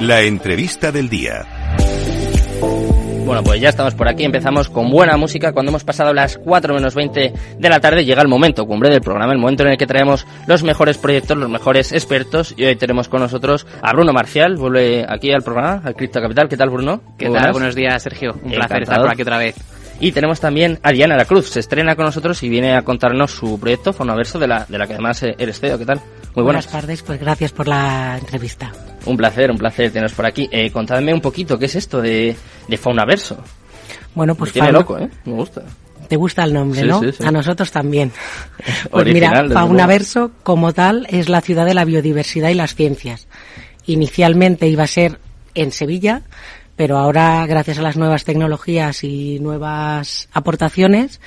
La entrevista del día. Bueno, pues ya estamos por aquí, empezamos con buena música. Cuando hemos pasado las 4 menos 20 de la tarde llega el momento cumbre del programa, el momento en el que traemos los mejores proyectos, los mejores expertos. Y hoy tenemos con nosotros a Bruno Marcial, vuelve aquí al programa, al Cripto Capital. ¿Qué tal, Bruno? ¿Qué tal? Buenos días, Sergio. Un placer estar por aquí otra vez. Y tenemos también a Diana La Cruz, se estrena con nosotros y viene a contarnos su proyecto Fonaverso, de la, de la que además eres CEO. ¿Qué tal? Muy buenas. buenas tardes, pues gracias por la entrevista. Un placer, un placer teneros por aquí. Eh, contadme un poquito, ¿qué es esto de, de Faunaverso? Bueno, pues... Me tiene loco, ¿eh? Me gusta. Te gusta el nombre, ¿no? A nosotros también. Pues mira, Faunaverso como tal es la ciudad de la biodiversidad y las ciencias. Inicialmente iba a ser en Sevilla, pero ahora gracias a las nuevas tecnologías y nuevas aportaciones,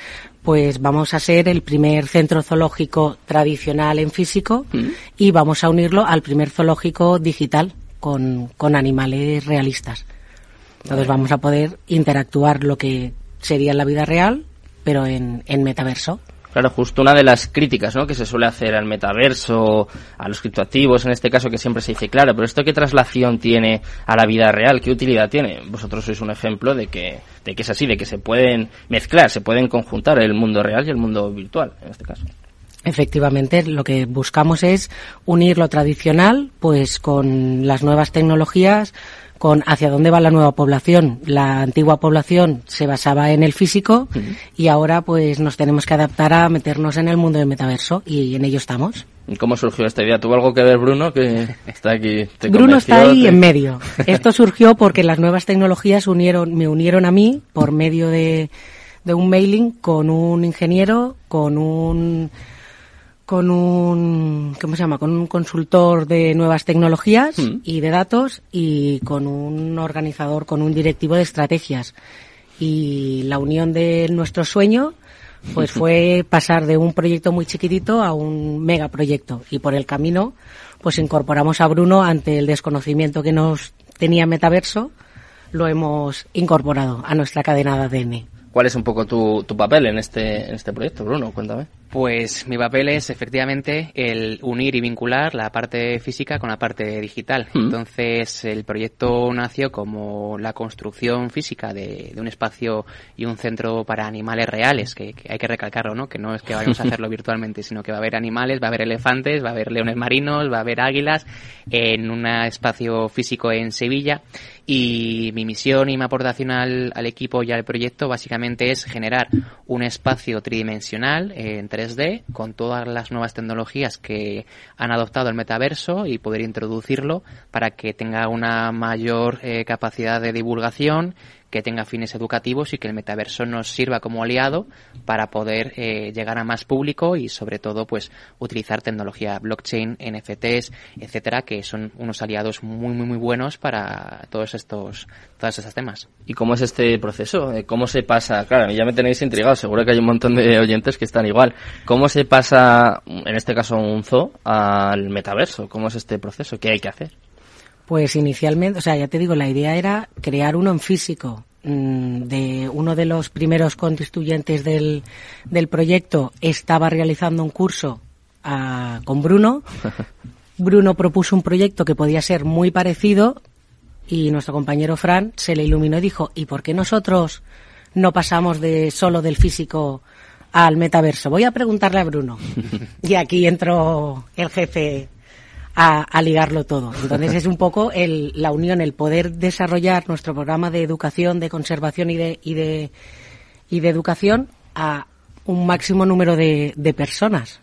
pues vamos a ser el primer centro zoológico tradicional en físico mm. y vamos a unirlo al primer zoológico digital con, con animales realistas. Entonces vamos a poder interactuar lo que sería en la vida real, pero en, en metaverso. Claro, justo una de las críticas ¿no? que se suele hacer al metaverso, a los criptoactivos, en este caso que siempre se dice, claro, pero esto qué traslación tiene a la vida real, qué utilidad tiene. Vosotros sois un ejemplo de que, de que es así, de que se pueden mezclar, se pueden conjuntar el mundo real y el mundo virtual, en este caso. Efectivamente, lo que buscamos es unir lo tradicional, pues con las nuevas tecnologías, con hacia dónde va la nueva población. La antigua población se basaba en el físico y ahora pues nos tenemos que adaptar a meternos en el mundo del metaverso y en ello estamos. ¿Y cómo surgió esta idea? ¿Tuvo algo que ver Bruno que está aquí? Bruno está ahí en medio. Esto surgió porque las nuevas tecnologías unieron, me unieron a mí por medio de, de un mailing con un ingeniero, con un con un, ¿cómo se llama? Con un consultor de nuevas tecnologías mm. y de datos y con un organizador, con un directivo de estrategias. Y la unión de nuestro sueño, pues fue pasar de un proyecto muy chiquitito a un megaproyecto. Y por el camino, pues incorporamos a Bruno ante el desconocimiento que nos tenía Metaverso, lo hemos incorporado a nuestra cadena de ADN. ¿Cuál es un poco tu, tu papel en este, en este proyecto, Bruno? Cuéntame. Pues mi papel es efectivamente el unir y vincular la parte física con la parte digital. Mm. Entonces el proyecto nació como la construcción física de, un espacio y un centro para animales reales, que, hay que recalcarlo, ¿no? Que no es que vayamos a hacerlo virtualmente, sino que va a haber animales, va a haber elefantes, va a haber leones marinos, va a haber águilas en un espacio físico en Sevilla. Y mi misión y mi aportación al, al equipo y al proyecto básicamente es generar un espacio tridimensional entre 3D con todas las nuevas tecnologías que han adoptado el metaverso y poder introducirlo para que tenga una mayor eh, capacidad de divulgación que tenga fines educativos y que el metaverso nos sirva como aliado para poder eh, llegar a más público y sobre todo pues utilizar tecnología blockchain, NFTs, etcétera, que son unos aliados muy muy muy buenos para todos estos todos estos temas. ¿Y cómo es este proceso? Eh, ¿Cómo se pasa? Claro, ya me tenéis intrigado, seguro que hay un montón de oyentes que están igual. ¿Cómo se pasa, en este caso un zoo, al metaverso? ¿Cómo es este proceso? ¿Qué hay que hacer? Pues inicialmente, o sea, ya te digo, la idea era crear uno en físico. Mm, de uno de los primeros constituyentes del, del proyecto estaba realizando un curso a, con Bruno. Bruno propuso un proyecto que podía ser muy parecido y nuestro compañero Fran se le iluminó y dijo, ¿y por qué nosotros no pasamos de solo del físico al metaverso? Voy a preguntarle a Bruno. y aquí entró el jefe a, ligarlo todo. Entonces es un poco el, la unión, el poder desarrollar nuestro programa de educación, de conservación y de, y de, y de educación a un máximo número de, de personas.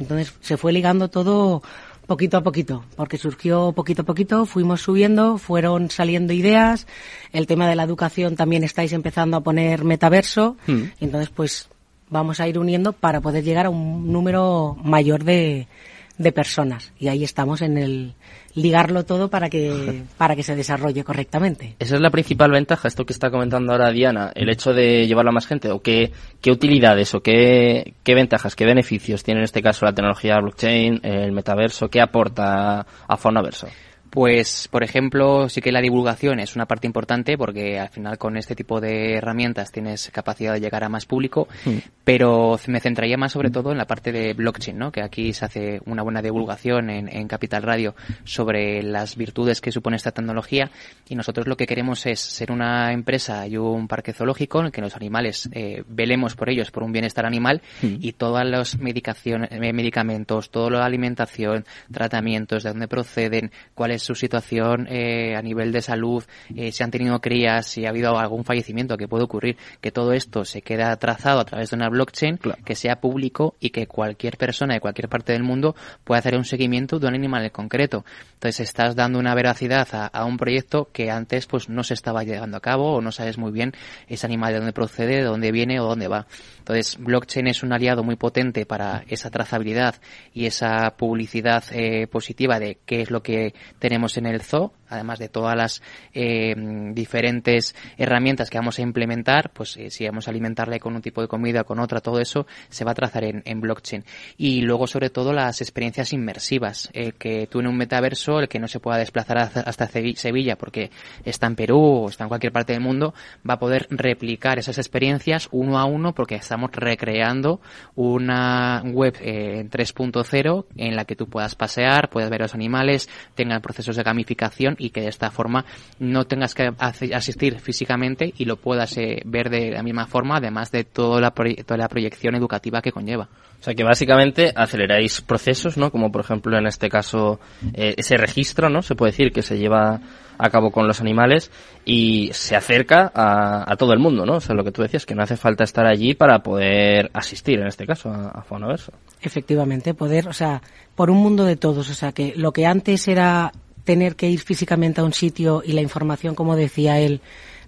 Entonces se fue ligando todo poquito a poquito, porque surgió poquito a poquito, fuimos subiendo, fueron saliendo ideas, el tema de la educación también estáis empezando a poner metaverso, hmm. entonces pues vamos a ir uniendo para poder llegar a un número mayor de, de personas. Y ahí estamos en el ligarlo todo para que, para que se desarrolle correctamente. Esa es la principal ventaja, esto que está comentando ahora Diana, el hecho de llevarlo a más gente, o qué, qué utilidades o qué, qué ventajas, qué beneficios tiene en este caso la tecnología blockchain, el metaverso, qué aporta a Faunaverso. Pues, por ejemplo, sí que la divulgación es una parte importante porque al final con este tipo de herramientas tienes capacidad de llegar a más público, mm. pero me centraría más sobre todo en la parte de blockchain, ¿no? Que aquí se hace una buena divulgación en, en Capital Radio sobre las virtudes que supone esta tecnología y nosotros lo que queremos es ser una empresa y un parque zoológico en el que los animales eh, velemos por ellos por un bienestar animal mm. y todos los medicaciones, eh, medicamentos, toda la alimentación, tratamientos, de dónde proceden, cuál es su situación eh, a nivel de salud, eh, si han tenido crías, si ha habido algún fallecimiento que puede ocurrir, que todo esto se queda trazado a través de una blockchain que sea público y que cualquier persona de cualquier parte del mundo pueda hacer un seguimiento de un animal en concreto. Entonces estás dando una veracidad a, un proyecto que antes pues no se estaba llevando a cabo o no sabes muy bien ese animal de dónde procede, de dónde viene o dónde va. Entonces blockchain es un aliado muy potente para esa trazabilidad y esa publicidad eh, positiva de qué es lo que tenemos en el zoo además de todas las eh, diferentes herramientas que vamos a implementar, pues eh, si vamos a alimentarle con un tipo de comida, con otra, todo eso se va a trazar en, blockchain. Y luego, sobre todo, las experiencias inmersivas. El que tú en un metaverso, el que no se pueda desplazar hasta Sevilla porque está en Perú o está en cualquier parte del mundo, va a poder replicar esas experiencias uno a uno porque estamos recreando una web eh, 3.0 en la que tú puedas pasear, puedas ver los animales, tengan procesos de gamificación y que de esta forma no tengas que asistir físicamente y lo puedas eh, ver de la misma forma, además de toda la, toda la proyección educativa que conlleva. O sea que básicamente aceleráis procesos, ¿no? Como por ejemplo en este caso eh, ese registro, ¿no? Se puede decir que se lleva a cabo con los animales y se acerca a, a, todo el mundo, ¿no? O sea, lo que tú decías, que no hace falta estar allí para poder asistir, en este caso, a, a Faunaverso. Efectivamente, poder, o sea, por un mundo de todos, o sea, que lo que antes era tener que ir físicamente a un sitio y la información, como decía él,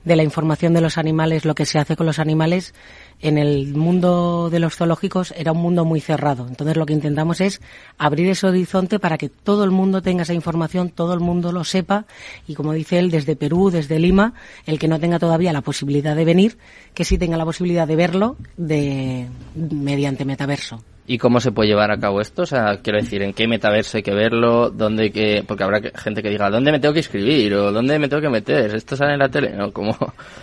de la información de los animales, lo que se hace con los animales, en el mundo de los zoológicos era un mundo muy cerrado. Entonces lo que intentamos es abrir ese horizonte para que todo el mundo tenga esa información, todo el mundo lo sepa y como dice él, desde Perú, desde Lima, el que no tenga todavía la posibilidad de venir, que sí tenga la posibilidad de verlo de, mediante metaverso. ¿Y cómo se puede llevar a cabo esto? O sea, quiero decir, ¿en qué metaverso hay que verlo? ¿Dónde que, porque habrá gente que diga, ¿dónde me tengo que inscribir? ¿O dónde me tengo que meter? ¿Esto sale en la tele? ¿No? ¿Cómo,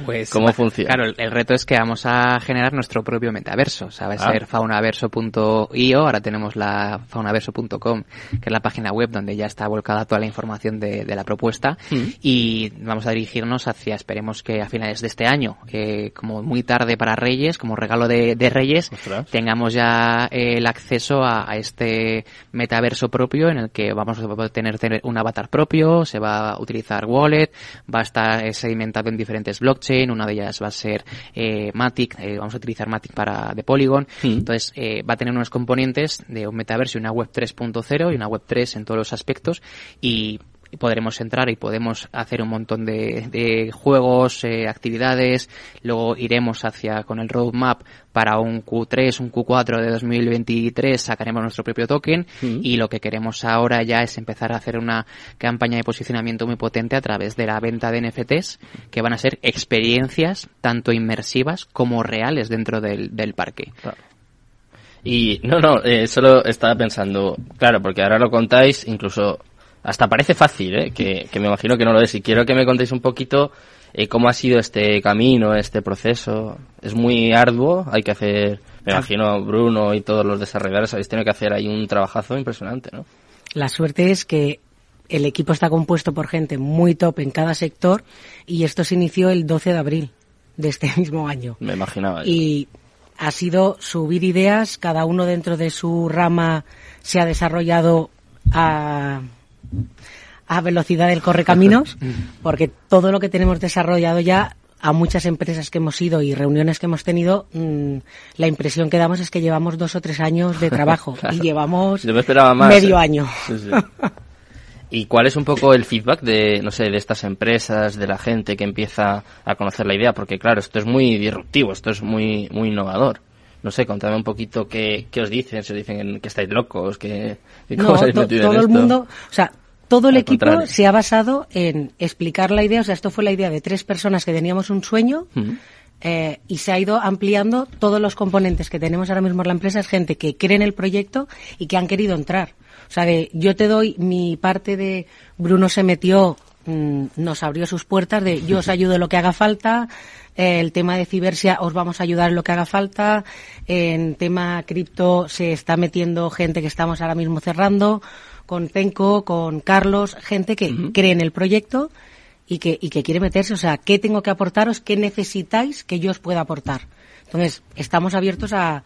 pues, ¿cómo funciona? Claro, el, reto es que vamos a generar nuestro propio metaverso. O sea, va a ah. ser faunaverso.io, ahora tenemos la faunaverso.com, que es la página web donde ya está volcada toda la información de, la propuesta. Mm. Y vamos a dirigirnos hacia, esperemos que a finales de este año, eh, como muy tarde para Reyes, como regalo de, Reyes, tengamos ya... Eh, el acceso a, este metaverso propio en el que vamos a tener, tener un avatar propio, se va a utilizar wallet, va a estar sedimentado en diferentes blockchain, una de ellas va a ser eh, Matic, eh, vamos a utilizar Matic para de Polygon, entonces eh, va a tener unos componentes de un metaverso y una web 3.0 y una web 3 en todos los aspectos y podremos entrar y podemos hacer un montón de, de juegos, eh, actividades, luego iremos hacia con el roadmap para un Q3, un Q4 de 2023 sacaremos nuestro propio token mm. y lo que queremos ahora ya es empezar a hacer una campaña de posicionamiento muy potente a través de la venta de NFTs que van a ser experiencias tanto inmersivas como reales dentro del, del parque. Y no, no, eh, solo estaba pensando, claro, porque ahora lo contáis, incluso hasta parece fácil, ¿eh? que, me imagino que no lo es. Y quiero que me contéis un poquito eh, cómo ha sido este camino, este proceso. Es muy arduo, hay que hacer, me imagino, Bruno y todos los desarrolladores habéis tenido que hacer ahí un trabajazo impresionante, ¿no? La suerte es que el equipo está compuesto por gente muy top en cada sector y esto se inició el 12 de abril de este mismo año. Me imaginaba. Y ha sido subir ideas, cada uno dentro de su rama se ha desarrollado a a velocidad del correcaminos, porque todo lo que tenemos desarrollado ya a muchas empresas que hemos ido y reuniones que hemos tenido, mm, la impresión que damos es que llevamos dos o tres años de trabajo y llevamos medio ¿eh? año. ¿Y cuál es un poco el feedback de, no sé, de estas empresas, de la gente que empieza a conocer la idea? Porque claro, esto es muy disruptivo, esto es muy, muy innovador. No sé, contadme un poquito qué, qué os dicen, se dicen que estáis locos, que, cómo no, todo el mundo, o sea, todo el equipo se ha basado en explicar la idea, o sea, esto fue la idea de tres personas que teníamos un sueño, eh, y se ha ido ampliando todos los componentes que tenemos ahora mismo en la empresa. Es gente que cree en el proyecto y que han querido entrar. O sea, de, yo te doy mi parte de Bruno se metió, mm, nos abrió sus puertas de yo os ayudo en lo que haga falta, eh, el tema de cibersia os vamos a ayudar en lo que haga falta, en tema cripto se está metiendo gente que estamos ahora mismo cerrando, con Penco, con Carlos, gente que cree en el proyecto y que, y que quiere meterse. O sea, ¿qué tengo que aportaros? ¿Qué necesitáis que yo os pueda aportar? Entonces, estamos abiertos a,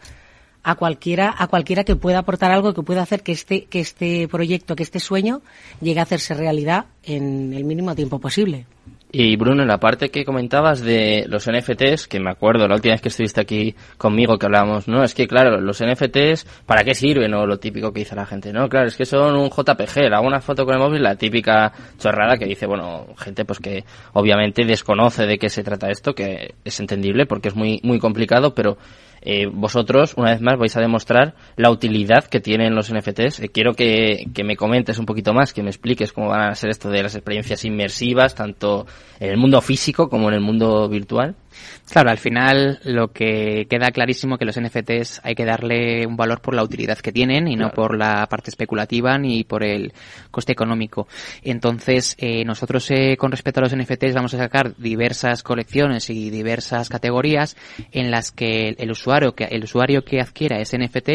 a cualquiera, a cualquiera que pueda aportar algo que pueda hacer que este, que este proyecto, que este sueño llegue a hacerse realidad en el mínimo tiempo posible. Y Bruno, en la parte que comentabas de los NFTs, que me acuerdo la última vez que estuviste aquí conmigo que hablábamos, no, es que claro, los NFTs, ¿para qué sirven? O lo típico que dice la gente, no, claro, es que son un JPG, hago una foto con el móvil, la típica chorrada que dice, bueno, gente pues que obviamente desconoce de qué se trata esto, que es entendible porque es muy, muy complicado, pero eh, vosotros, una vez más, vais a demostrar la utilidad que tienen los NFTs. Eh, quiero que, que, me comentes un poquito más, que me expliques cómo van a ser esto de las experiencias inmersivas, tanto en el mundo físico como en el mundo virtual. Claro, al final lo que queda clarísimo que los NFTs hay que darle un valor por la utilidad que tienen y no por la parte especulativa ni por el coste económico. Entonces, eh, nosotros eh, con respecto a los NFTs vamos a sacar diversas colecciones y diversas categorías en las que el usuario que el usuario que adquiera ese NFT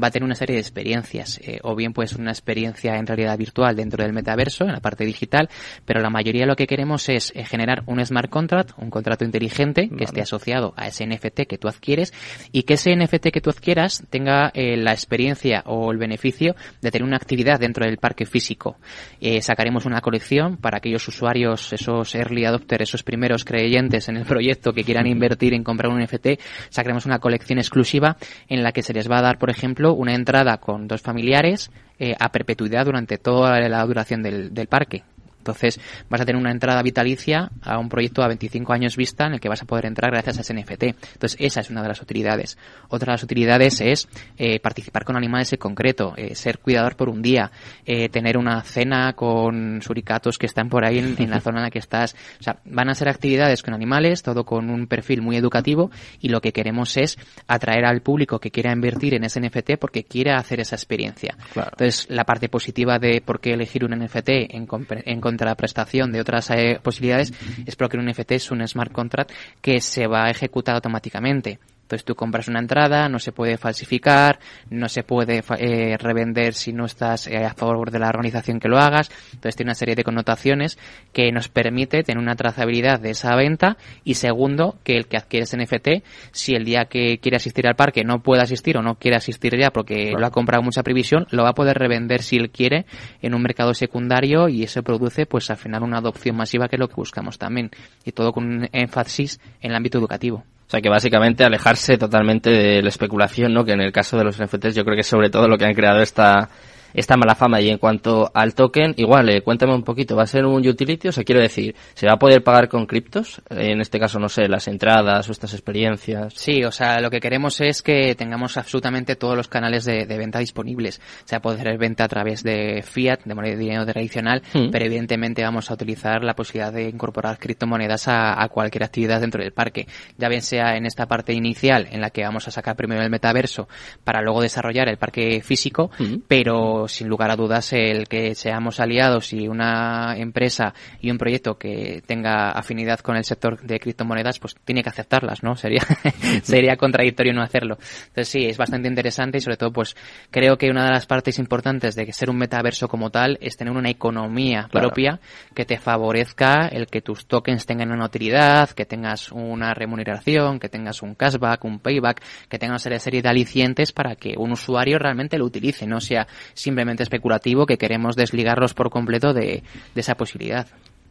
va a tener una serie de experiencias, eh, o bien pues una experiencia en realidad virtual dentro del metaverso, en la parte digital, pero la mayoría lo que queremos es eh, generar un smart contract, un contrato inteligente que esté asociado a ese NFT que tú adquieres y que ese NFT que tú adquieras tenga eh, la experiencia o el beneficio de tener una actividad dentro del parque físico. Eh, sacaremos una colección para aquellos usuarios, esos early adopters, esos primeros creyentes en el proyecto que quieran invertir en comprar un NFT, sacaremos una colección exclusiva en la que se les va a dar, por ejemplo, una entrada con dos familiares eh, a perpetuidad durante toda la duración del, del parque. Entonces vas a tener una entrada vitalicia a un proyecto a 25 años vista en el que vas a poder entrar gracias a ese NFT. Entonces esa es una de las utilidades. Otra de las utilidades es eh, participar con animales en concreto, eh, ser cuidador por un día, eh, tener una cena con suricatos que están por ahí en, en, la zona en la que estás. O sea, van a ser actividades con animales, todo con un perfil muy educativo y lo que queremos es atraer al público que quiera invertir en ese NFT porque quiera hacer esa experiencia. Claro. Entonces la parte positiva de por qué elegir un NFT en, en contra prestación de otras eh, posibilidades es porque un NFT es un smart contract que se va a ejecutar automáticamente. Entonces tú compras una entrada, no se puede falsificar, no se puede eh, revender si no estás eh, a favor de la organización que lo hagas. Entonces tiene una serie de connotaciones que nos permite tener una trazabilidad de esa venta y segundo, que el que adquiere ese NFT, si el día que quiere asistir al parque no puede asistir o no quiere asistir ya porque lo ha comprado mucha previsión, lo va a poder revender si él quiere en un mercado secundario y eso produce pues al final una adopción masiva que es lo que buscamos también y todo con un énfasis en el ámbito educativo. O sea que básicamente alejarse totalmente de la especulación, ¿no? Que en el caso de los NFTs yo creo que sobre todo lo que han creado esta esta mala fama. Y en cuanto al token, igual, eh, cuéntame un poquito, ¿va a ser un utility? O sea, quiero decir, ¿se va a poder pagar con criptos? En este caso, no sé, las entradas o estas experiencias. Sí, o sea, lo que queremos es que tengamos absolutamente todos los canales de, de venta disponibles. O sea, poder venta a través de fiat, de moneda de dinero tradicional, mm. pero evidentemente vamos a utilizar la posibilidad de incorporar criptomonedas a, a cualquier actividad dentro del parque. Ya bien sea en esta parte inicial, en la que vamos a sacar primero el metaverso para luego desarrollar el parque físico, mm. pero sin lugar a dudas el que seamos aliados y una empresa y un proyecto que tenga afinidad con el sector de criptomonedas, pues tiene que aceptarlas, ¿no? Sería, sería contradictorio no hacerlo. Entonces sí, es bastante interesante y sobre todo pues creo que una de las partes importantes de ser un metaverso como tal es tener una economía claro. propia que te favorezca el que tus tokens tengan una utilidad, que tengas una remuneración, que tengas un cashback, un payback, que tengas una serie de alicientes para que un usuario realmente lo utilice, no sea simplemente especulativo que queremos desligarlos por completo de, de esa posibilidad.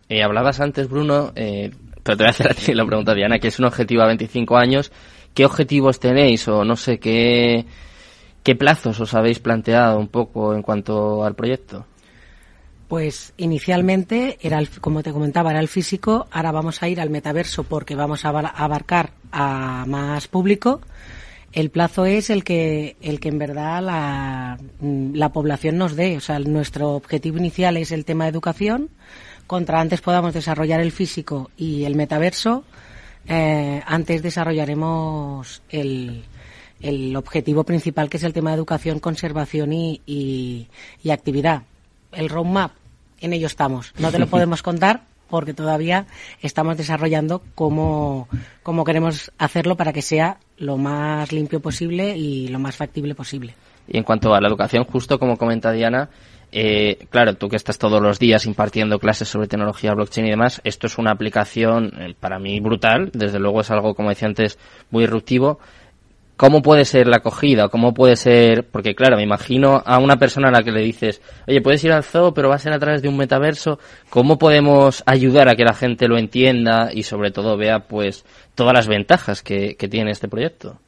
Eh, hablabas antes, Bruno, eh, pero te voy a hacer a ti la pregunta, Diana, que es un objetivo a 25 años. ¿Qué objetivos tenéis o no sé qué, qué plazos os habéis planteado un poco en cuanto al proyecto? Pues inicialmente era, el, como te comentaba, era el físico. Ahora vamos a ir al metaverso porque vamos a abarcar a más público el plazo es el que el que en verdad la, la población nos dé. O sea, nuestro objetivo inicial es el tema de educación. Contra antes podamos desarrollar el físico y el metaverso, eh, antes desarrollaremos el, el objetivo principal, que es el tema de educación, conservación y, y, y actividad. El roadmap, en ello estamos. No te lo podemos contar porque todavía estamos desarrollando cómo, cómo queremos hacerlo para que sea lo más limpio posible y lo más factible posible. Y en cuanto a la educación, justo como comenta Diana, eh, claro, tú que estás todos los días impartiendo clases sobre tecnología blockchain y demás, esto es una aplicación eh, para mí brutal. Desde luego es algo, como decía antes, muy disruptivo. ¿Cómo puede ser la acogida? ¿Cómo puede ser? Porque claro, me imagino a una persona a la que le dices, oye, puedes ir al zoo, pero va a ser a través de un metaverso. ¿Cómo podemos ayudar a que la gente lo entienda y sobre todo vea pues todas las ventajas que, que tiene este proyecto?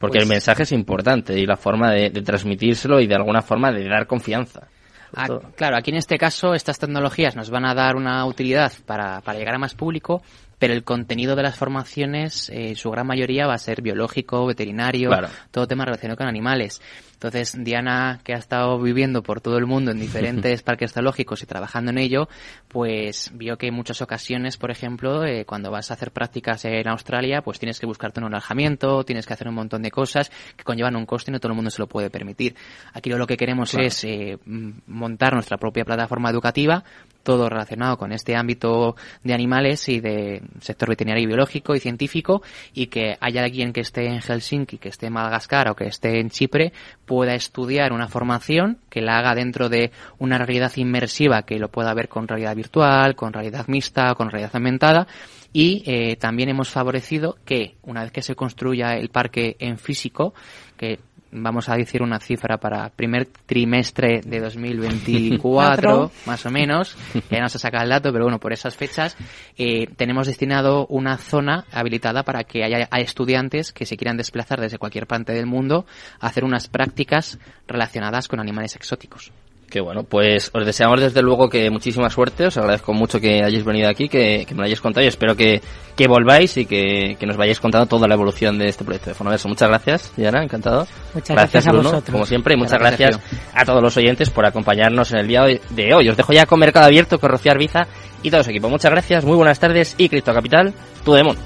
Porque el Pues- mensaje es importante y la forma de, de transmitírselo y de alguna forma de dar confianza. Ah, claro, aquí en este caso estas tecnologías nos van a dar una utilidad para, para llegar a más público, pero el contenido de las formaciones, eh, su gran mayoría, va a ser biológico, veterinario, Claro. todo tema relacionado con animales. Entonces, Diana, que ha estado viviendo por todo el mundo en diferentes parques zoológicos y trabajando en ello, pues vio que en muchas ocasiones, por ejemplo, eh, cuando vas a hacer prácticas en Australia, pues tienes que buscarte un alojamiento, tienes que hacer un montón de cosas que conllevan un coste y no todo el mundo se lo puede permitir. Aquí lo que queremos Claro. es eh, montar nuestra propia plataforma educativa, todo relacionado con este ámbito de animales y de sector veterinario y biológico y científico y que haya alguien que esté en Helsinki, que esté en Madagascar o que esté en Chipre pueda estudiar una formación que la haga dentro de una realidad inmersiva que lo pueda ver con realidad virtual, con realidad mixta, con realidad aumentada. Y eh, también hemos favorecido que una vez que se construya el parque en físico, que vamos a decir una cifra para primer trimestre de 2024, Cuatro. más o menos, ya no se saca el dato, pero bueno, por esas fechas, eh, tenemos destinado una zona habilitada para que haya haya estudiantes que se quieran desplazar desde cualquier parte del mundo a hacer unas prácticas relacionadas con animales exóticos. Que bueno, pues os deseamos desde luego que muchísima suerte, os agradezco mucho que hayáis venido aquí, que, que me lo hayáis contado y espero que, que volváis y que, que nos vayáis contando toda la evolución de este proyecto de Fonoverso. Muchas gracias, Diana, encantado. Muchas gracias a Bruno, vosotros. como siempre, y muchas Gracias, gracias a todos los oyentes por acompañarnos en el día de hoy. Os dejo ya con Mercado Abierto, con Rocío Arbiza y todo su equipo. Muchas gracias, muy buenas tardes y Cripto Capital, tu demon.